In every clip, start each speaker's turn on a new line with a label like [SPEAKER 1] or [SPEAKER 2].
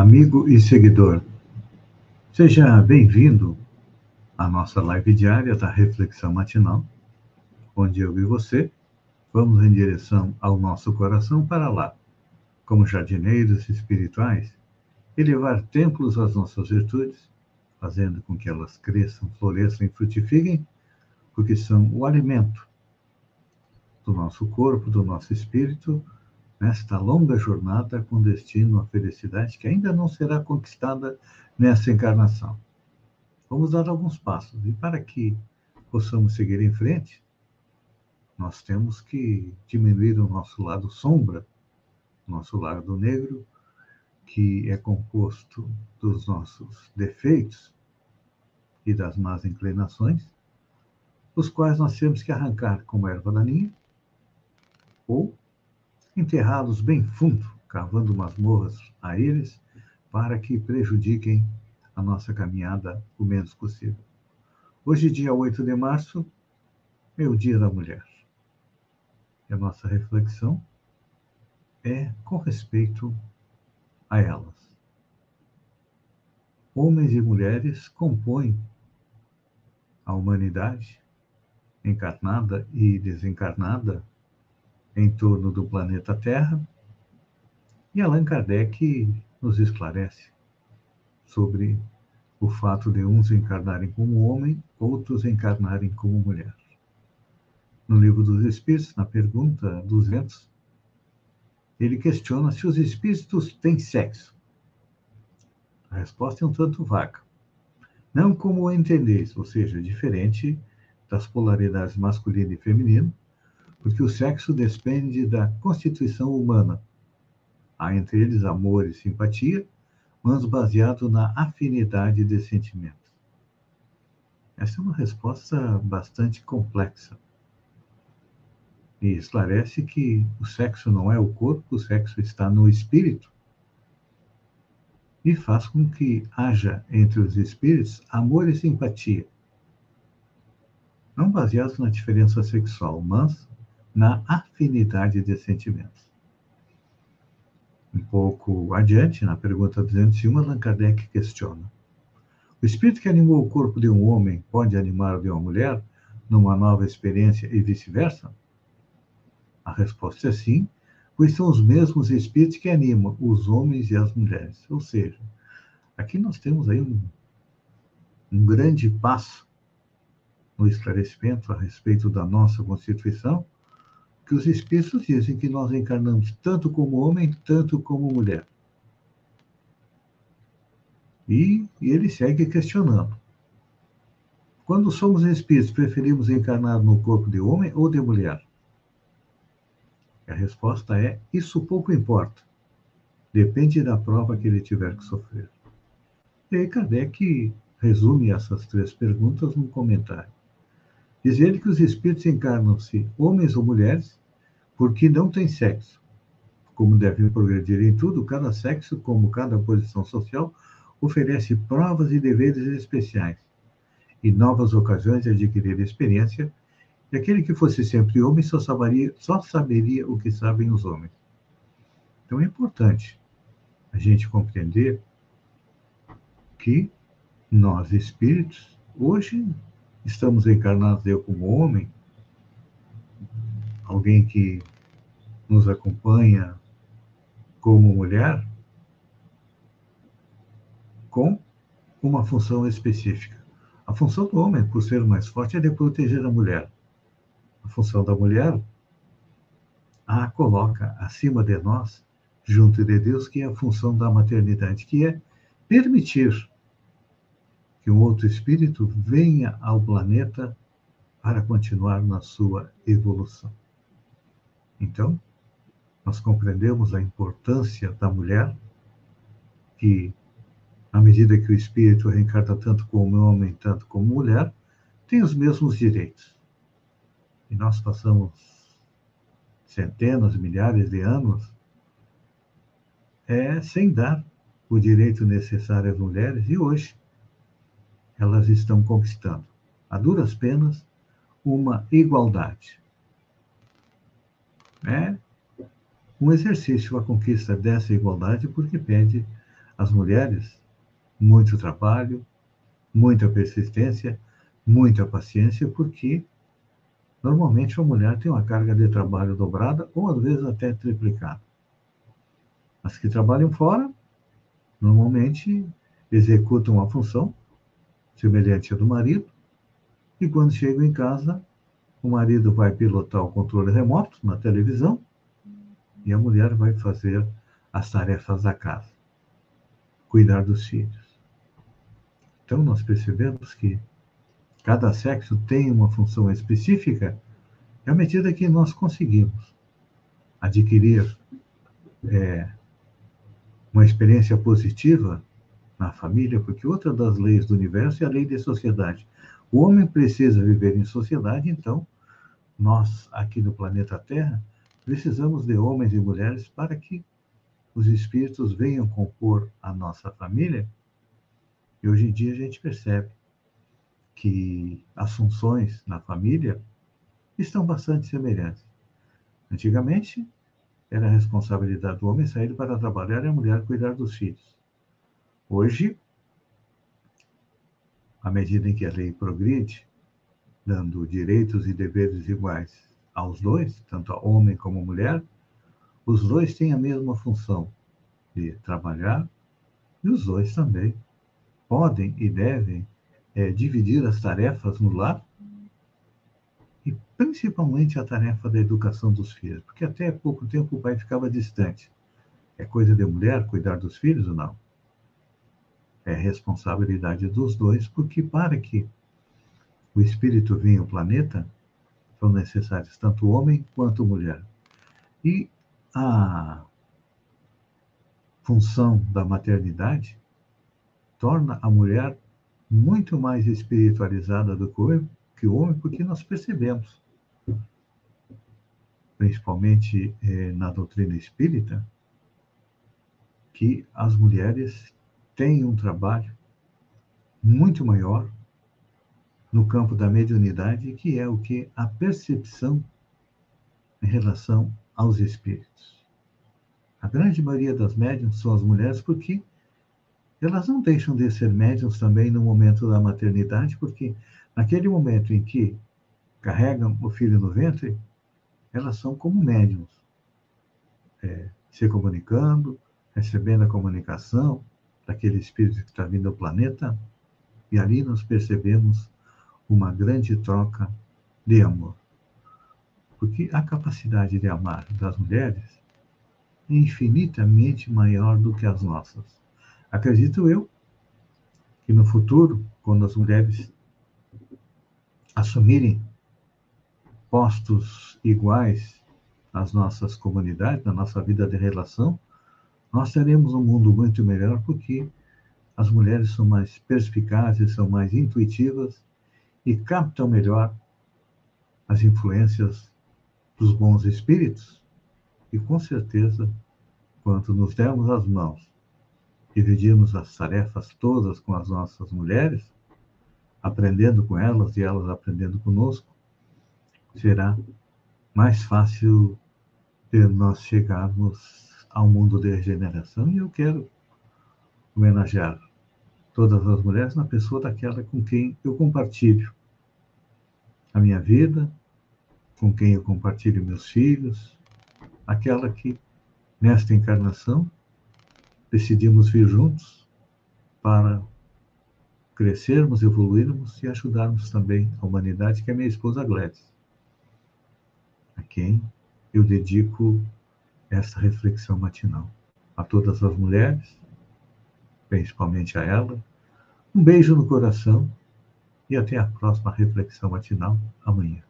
[SPEAKER 1] amigo e seguidor. Seja bem-vindo à nossa live diária da Reflexão Matinal, onde eu e você vamos em direção ao nosso coração para lá, como jardineiros espirituais, elevar templos às nossas virtudes, fazendo com que elas cresçam, floresçam e frutifiquem, porque são o alimento do nosso corpo, do nosso espírito nesta longa jornada com destino à felicidade que ainda não será conquistada nessa encarnação. Vamos dar alguns passos e para que possamos seguir em frente, nós temos que diminuir o nosso lado sombra, nosso lado negro, que é composto dos nossos defeitos e das más inclinações, os quais nós temos que arrancar como erva daninha ou enterrá-los bem fundo, cavando masmorras a eles, para que prejudiquem a nossa caminhada o menos possível. Hoje, dia 8 de março, é o Dia da Mulher. E a nossa reflexão é com respeito a elas. Homens e mulheres compõem a humanidade, encarnada e desencarnada, em torno do planeta Terra. E Allan Kardec nos esclarece sobre o fato de uns encarnarem como homem, outros encarnarem como mulher. No Livro dos Espíritos, na pergunta 200, ele questiona se os espíritos têm sexo. A resposta é um tanto vaga. Não como entendeis, ou seja, diferente das polaridades masculino e feminino, porque o sexo depende da constituição humana. Há entre eles amor e simpatia, mas baseado na afinidade de sentimentos. Essa é uma resposta bastante complexa. E esclarece que o sexo não é o corpo, o sexo está no espírito. E faz com que haja entre os espíritos amor e simpatia. Não baseados na diferença sexual, mas na afinidade de sentimentos. Um pouco adiante, na pergunta 201, Allan Kardec questiona: O espírito que animou o corpo de um homem pode animar o de uma mulher numa nova experiência e vice-versa? A resposta é sim, pois são os mesmos espíritos que animam os homens e as mulheres. Ou seja, aqui nós temos aí um, um grande passo no esclarecimento a respeito da nossa Constituição que os espíritos dizem que nós encarnamos tanto como homem, tanto como mulher. E, e ele segue questionando. Quando somos espíritos, preferimos encarnar no corpo de homem ou de mulher? A resposta é: isso pouco importa. Depende da prova que ele tiver que sofrer. E aí Kardec resume essas três perguntas num comentário. Diz ele que os espíritos encarnam-se homens ou mulheres porque não têm sexo. Como devem progredir em tudo, cada sexo, como cada posição social, oferece provas e deveres especiais e novas ocasiões de adquirir experiência, e aquele que fosse sempre homem só saberia, só saberia o que sabem os homens. Então é importante a gente compreender que nós, espíritos, hoje estamos encarnados eu como homem, alguém que nos acompanha como mulher, com uma função específica. A função do homem, por ser mais forte, é de proteger a mulher. A função da mulher a coloca acima de nós, junto de Deus, que é a função da maternidade, que é permitir que um outro espírito venha ao planeta para continuar na sua evolução. Então, nós compreendemos a importância da mulher que, à medida que o espírito reencarna tanto como homem, tanto como mulher, tem os mesmos direitos. E nós passamos centenas, milhares de anos é, sem dar o direito necessário às mulheres, e hoje elas estão conquistando, a duras penas, uma igualdade. É um exercício a conquista dessa igualdade, porque pede às mulheres muito trabalho, muita persistência, muita paciência, porque normalmente a mulher tem uma carga de trabalho dobrada ou às vezes até triplicada. As que trabalham fora, normalmente executam a função semelhante à do marido, e quando chegam em casa, o marido vai pilotar o controle remoto na televisão e a mulher vai fazer as tarefas da casa, cuidar dos filhos. Então, nós percebemos que cada sexo tem uma função específica à medida que nós conseguimos adquirir é, uma experiência positiva na família, porque outra das leis do universo é a lei de sociedade. O homem precisa viver em sociedade, então nós aqui no planeta Terra precisamos de homens e mulheres para que os espíritos venham compor a nossa família. E hoje em dia a gente percebe que as funções na família estão bastante semelhantes. Antigamente, era a responsabilidade do homem sair para trabalhar e a mulher cuidar dos filhos. Hoje, à medida em que a lei progride, dando direitos e deveres iguais aos dois, tanto a homem como a mulher, os dois têm a mesma função de trabalhar e os dois também podem e devem é, dividir as tarefas no lar e principalmente a tarefa da educação dos filhos, porque até pouco tempo o pai ficava distante. É coisa de mulher cuidar dos filhos ou não? É responsabilidade dos dois, porque para que o espírito venha ao planeta, são necessários tanto homem quanto mulher. E a função da maternidade torna a mulher muito mais espiritualizada do que o homem, porque nós percebemos, principalmente eh, na doutrina espírita, que as mulheres têm um trabalho muito maior no campo da mediunidade, que é o que a percepção em relação aos espíritos. A grande maioria das médiums são as mulheres porque elas não deixam de ser médiums também no momento da maternidade, porque Naquele momento em que carregam o filho no ventre, elas são como médiums, é, se comunicando, recebendo a comunicação daquele espírito que está vindo ao planeta, e ali nós percebemos uma grande troca de amor. Porque a capacidade de amar das mulheres é infinitamente maior do que as nossas. Acredito eu que no futuro, quando as mulheres assumirem postos iguais nas nossas comunidades, na nossa vida de relação, nós teremos um mundo muito melhor porque as mulheres são mais perspicazes, são mais intuitivas e captam melhor as influências dos bons espíritos. E com certeza, quando nos dermos as mãos, dividirmos as tarefas todas com as nossas mulheres, aprendendo com elas e elas aprendendo conosco, será mais fácil de nós chegarmos ao mundo de regeneração. E eu quero homenagear todas as mulheres na pessoa daquela com quem eu compartilho a minha vida, com quem eu compartilho meus filhos, aquela que, nesta encarnação, decidimos vir juntos para crescermos, evoluirmos e ajudarmos também a humanidade, que é minha esposa Gladys, a quem eu dedico esta reflexão matinal. A todas as mulheres, principalmente a ela, um beijo no coração e até a próxima reflexão matinal amanhã.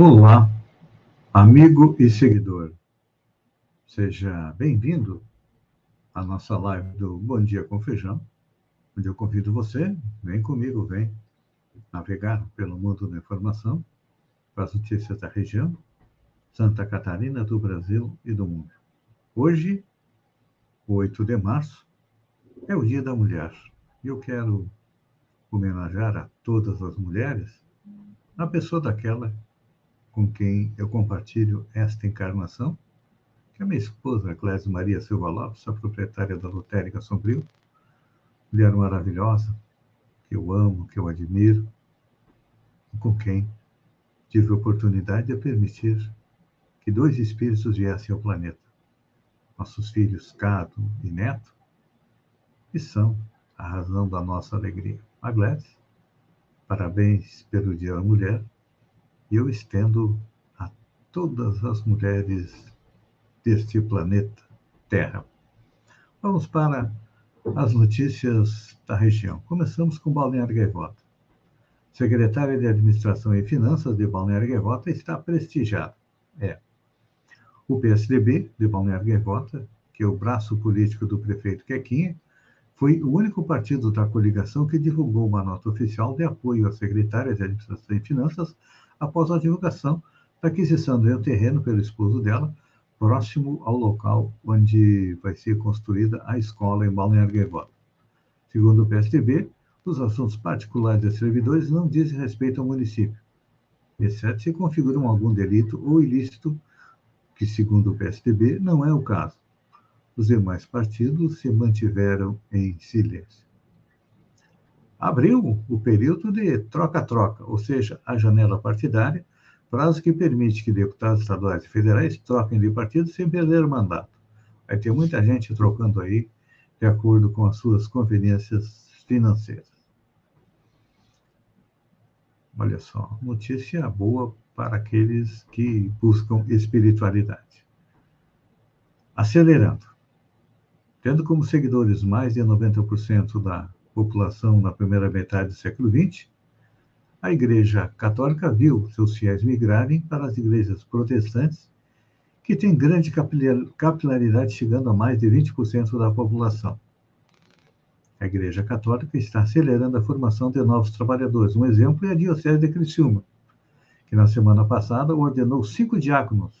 [SPEAKER 1] Olá, amigo e seguidor. Seja bem-vindo à nossa live do Bom Dia com Feijão, onde eu convido você, vem comigo, vem navegar pelo mundo da informação, com as notícias da região, Santa Catarina, do Brasil e do mundo. Hoje, 8 de março, é o Dia da Mulher. E eu quero homenagear a todas as mulheres na pessoa daquela com quem eu compartilho esta encarnação, que é minha esposa, Clésia Maria Silva Lopes, a proprietária da Lotérica Sombrio, mulher maravilhosa, que eu amo, que eu admiro, com quem tive a oportunidade de permitir que dois espíritos viessem ao planeta. Nossos filhos, Cado e Neto, que são a razão da nossa alegria. A Gladys, parabéns pelo Dia da Mulher, e eu estendo a todas as mulheres deste planeta Terra. Vamos para as notícias da região. Começamos com Balneário Gaivota. Secretária de Administração e Finanças de Balneário Gaivota está prestigiada. É. O PSDB de Balneário Gaivota, que é o braço político do prefeito Quequinha, foi o único partido da coligação que divulgou uma nota oficial de apoio à secretária de Administração e Finanças após a divulgação da aquisição um terreno pelo esposo dela, próximo ao local onde vai ser construída a escola em Balneário Gaivota. Segundo o PSDB, os assuntos particulares dos servidores não dizem respeito ao município, exceto se configuram algum delito ou ilícito, que, segundo o PSDB, não é o caso. Os demais partidos se mantiveram em silêncio abriu o período de troca-troca, ou seja, a janela partidária, prazo que permite que deputados estaduais e federais troquem de partido sem perder o mandato. Vai ter muita gente trocando aí de acordo com as suas conveniências financeiras. Olha só, notícia boa para aqueles que buscam espiritualidade. Acelerando. Tendo como seguidores mais de 90% da população na primeira metade do século XX, a Igreja Católica viu seus fiéis migrarem para as igrejas protestantes, que têm grande capilaridade, chegando a mais de 20% da população. A Igreja Católica está acelerando a formação de novos trabalhadores. Um exemplo é a Diocese de Criciúma, que na semana passada ordenou cinco diáconos.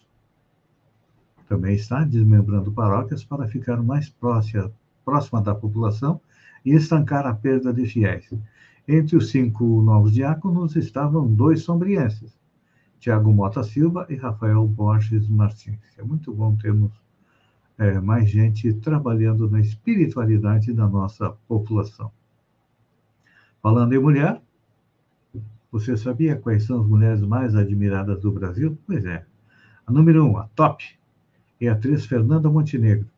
[SPEAKER 1] Também está desmembrando paróquias para ficar mais próxima, próxima da população e estancar a perda de fiéis. Entre os cinco novos diáconos estavam dois sombrienses, Tiago Mota Silva e Rafael Borges Martins. É muito bom termos é, mais gente trabalhando na espiritualidade da nossa população. Falando em mulher, você sabia quais são as mulheres mais admiradas do Brasil? Pois é. A número um, a top, é a atriz Fernanda Montenegro.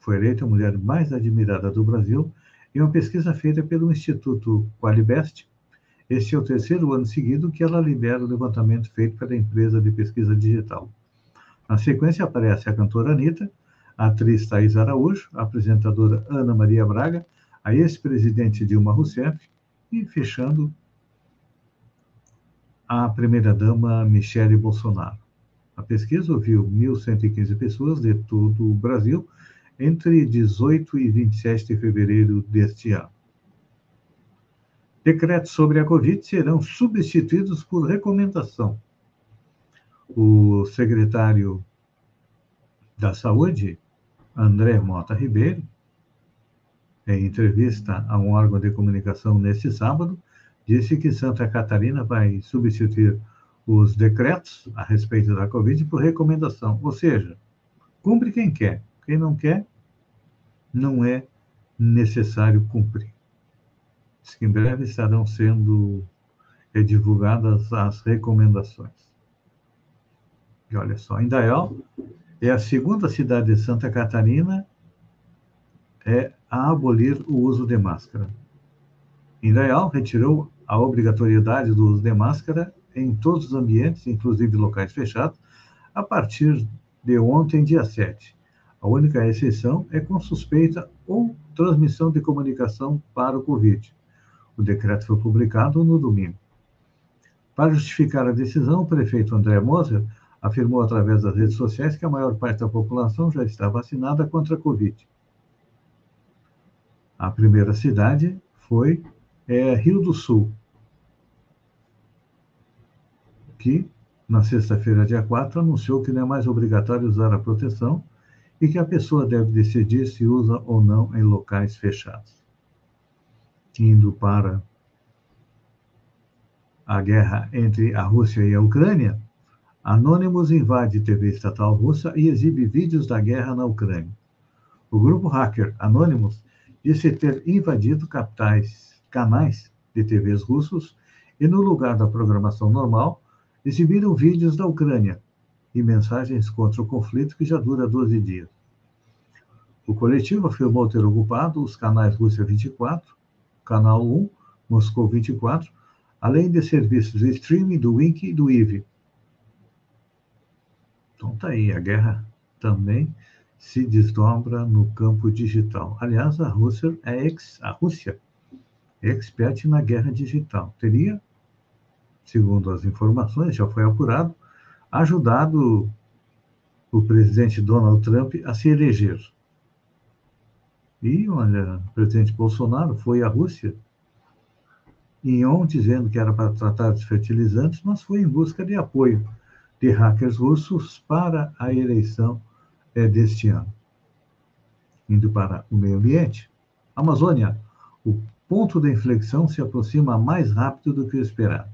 [SPEAKER 1] Foi eleita a mulher mais admirada do Brasil em uma pesquisa feita pelo Instituto Qualibest. Este é o terceiro ano seguido que ela lidera o levantamento feito pela empresa de pesquisa digital. Na sequência aparece a cantora Anitta, a atriz Thais Araújo, a apresentadora Ana Maria Braga, a ex-presidente Dilma Rousseff e, fechando, a primeira-dama Michele Bolsonaro. A pesquisa ouviu 1.115 pessoas de todo o Brasil entre 18 e 27 de fevereiro deste ano. Decretos sobre a Covid serão substituídos por recomendação. O secretário da Saúde, André Mota Ribeiro, em entrevista a um órgão de comunicação neste sábado, disse que Santa Catarina vai substituir os decretos a respeito da Covid por recomendação, ou seja, cumpre quem quer, quem não quer, não é necessário cumprir. Diz que em breve estarão sendo é, divulgadas as recomendações. E olha só, Indaial é a segunda cidade de Santa Catarina é a abolir o uso de máscara. Indaial retirou a obrigatoriedade do uso de máscara em todos os ambientes, inclusive locais fechados, a partir de ontem, dia 7. A única exceção é com suspeita ou transmissão de comunicação para o Covid. O decreto foi publicado no domingo. Para justificar a decisão, o prefeito André Moser afirmou através das redes sociais que a maior parte da população já está vacinada contra a Covid. A primeira cidade foi é, Rio do Sul, que, na sexta-feira, dia 4, anunciou que não é mais obrigatório usar a proteção e que a pessoa deve decidir se usa ou não em locais fechados. Indo para a guerra entre a Rússia e a Ucrânia, Anonymous invade TV estatal russa e exibe vídeos da guerra na Ucrânia. O grupo hacker Anonymous disse ter invadido capitais, canais de TVs russos e, no lugar da programação normal, exibiram vídeos da Ucrânia e mensagens contra o conflito que já dura 12 dias. O coletivo afirmou ter ocupado os canais Rússia 24, Canal 1, Moscou 24, além de serviços de streaming do Wink e do IVE. Então tá aí, a guerra também se desdobra no campo digital. Aliás, a Rússia é ex, a Rússia é expert na guerra digital. Teria segundo as informações, já foi apurado, ajudado o presidente Donald Trump a se eleger. E, olha, o presidente Bolsonaro foi à Rússia em on dizendo que era para tratar dos fertilizantes, mas foi em busca de apoio de hackers russos para a eleição é, deste ano. Indo para o meio ambiente, Amazônia, o ponto da inflexão se aproxima mais rápido do que o esperado.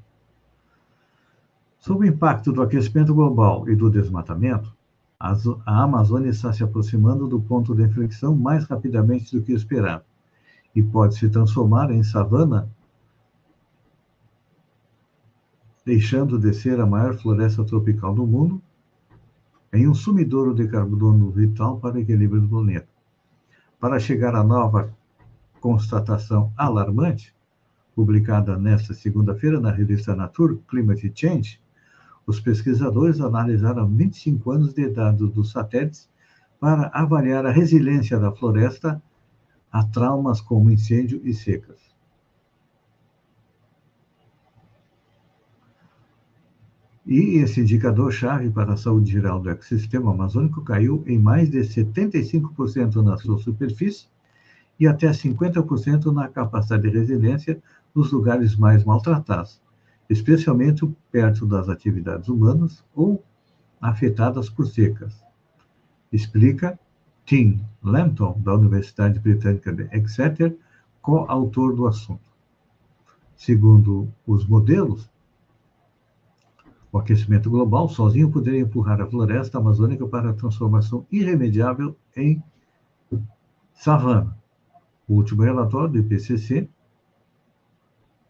[SPEAKER 1] Sob o impacto do aquecimento global e do desmatamento, a Amazônia está se aproximando do ponto de inflexão mais rapidamente do que esperado e pode se transformar em savana, deixando de ser a maior floresta tropical do mundo em um sumidouro de carbono vital para o equilíbrio do planeta. Para chegar à nova constatação alarmante, publicada nesta segunda-feira na revista Nature Climate Change, os pesquisadores analisaram 25 anos de dados dos satélites para avaliar a resiliência da floresta a traumas como incêndio e secas. E esse indicador-chave para a saúde geral do ecossistema amazônico caiu em mais de 75% na sua superfície e até 50% na capacidade de resiliência nos lugares mais maltratados, especialmente perto das atividades humanas ou afetadas por secas. Explica Tim Lampton, da Universidade Britânica de Exeter, coautor do assunto. Segundo os modelos, o aquecimento global sozinho poderia empurrar a floresta amazônica para a transformação irremediável em savana. O último relatório do IPCC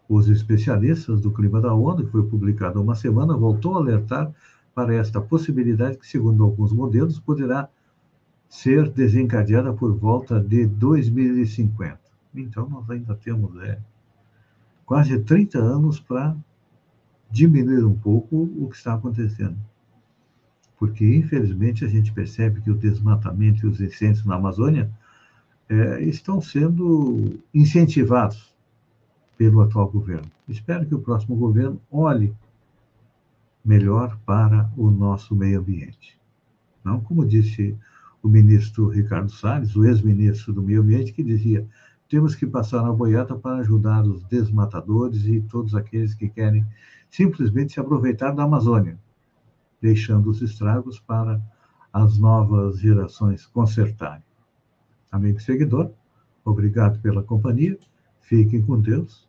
[SPEAKER 1] os especialistas do clima da ONU, que foi publicado há uma semana, voltou a alertar para esta possibilidade que, segundo alguns modelos, poderá ser desencadeada por volta de 2050. Então, nós ainda temos é, quase 30 anos para diminuir um pouco o que está acontecendo. Porque, infelizmente, a gente percebe que o desmatamento e os incêndios na Amazônia é, estão sendo incentivados pelo atual governo. Espero que o próximo governo olhe melhor para o nosso meio ambiente. Não como disse o ministro Ricardo Salles, o ex-ministro do Meio Ambiente, que dizia: temos que passar na boiada para ajudar os desmatadores e todos aqueles que querem simplesmente se aproveitar da Amazônia, deixando os estragos para as novas gerações consertarem. Amigo seguidor, obrigado pela companhia, fiquem com Deus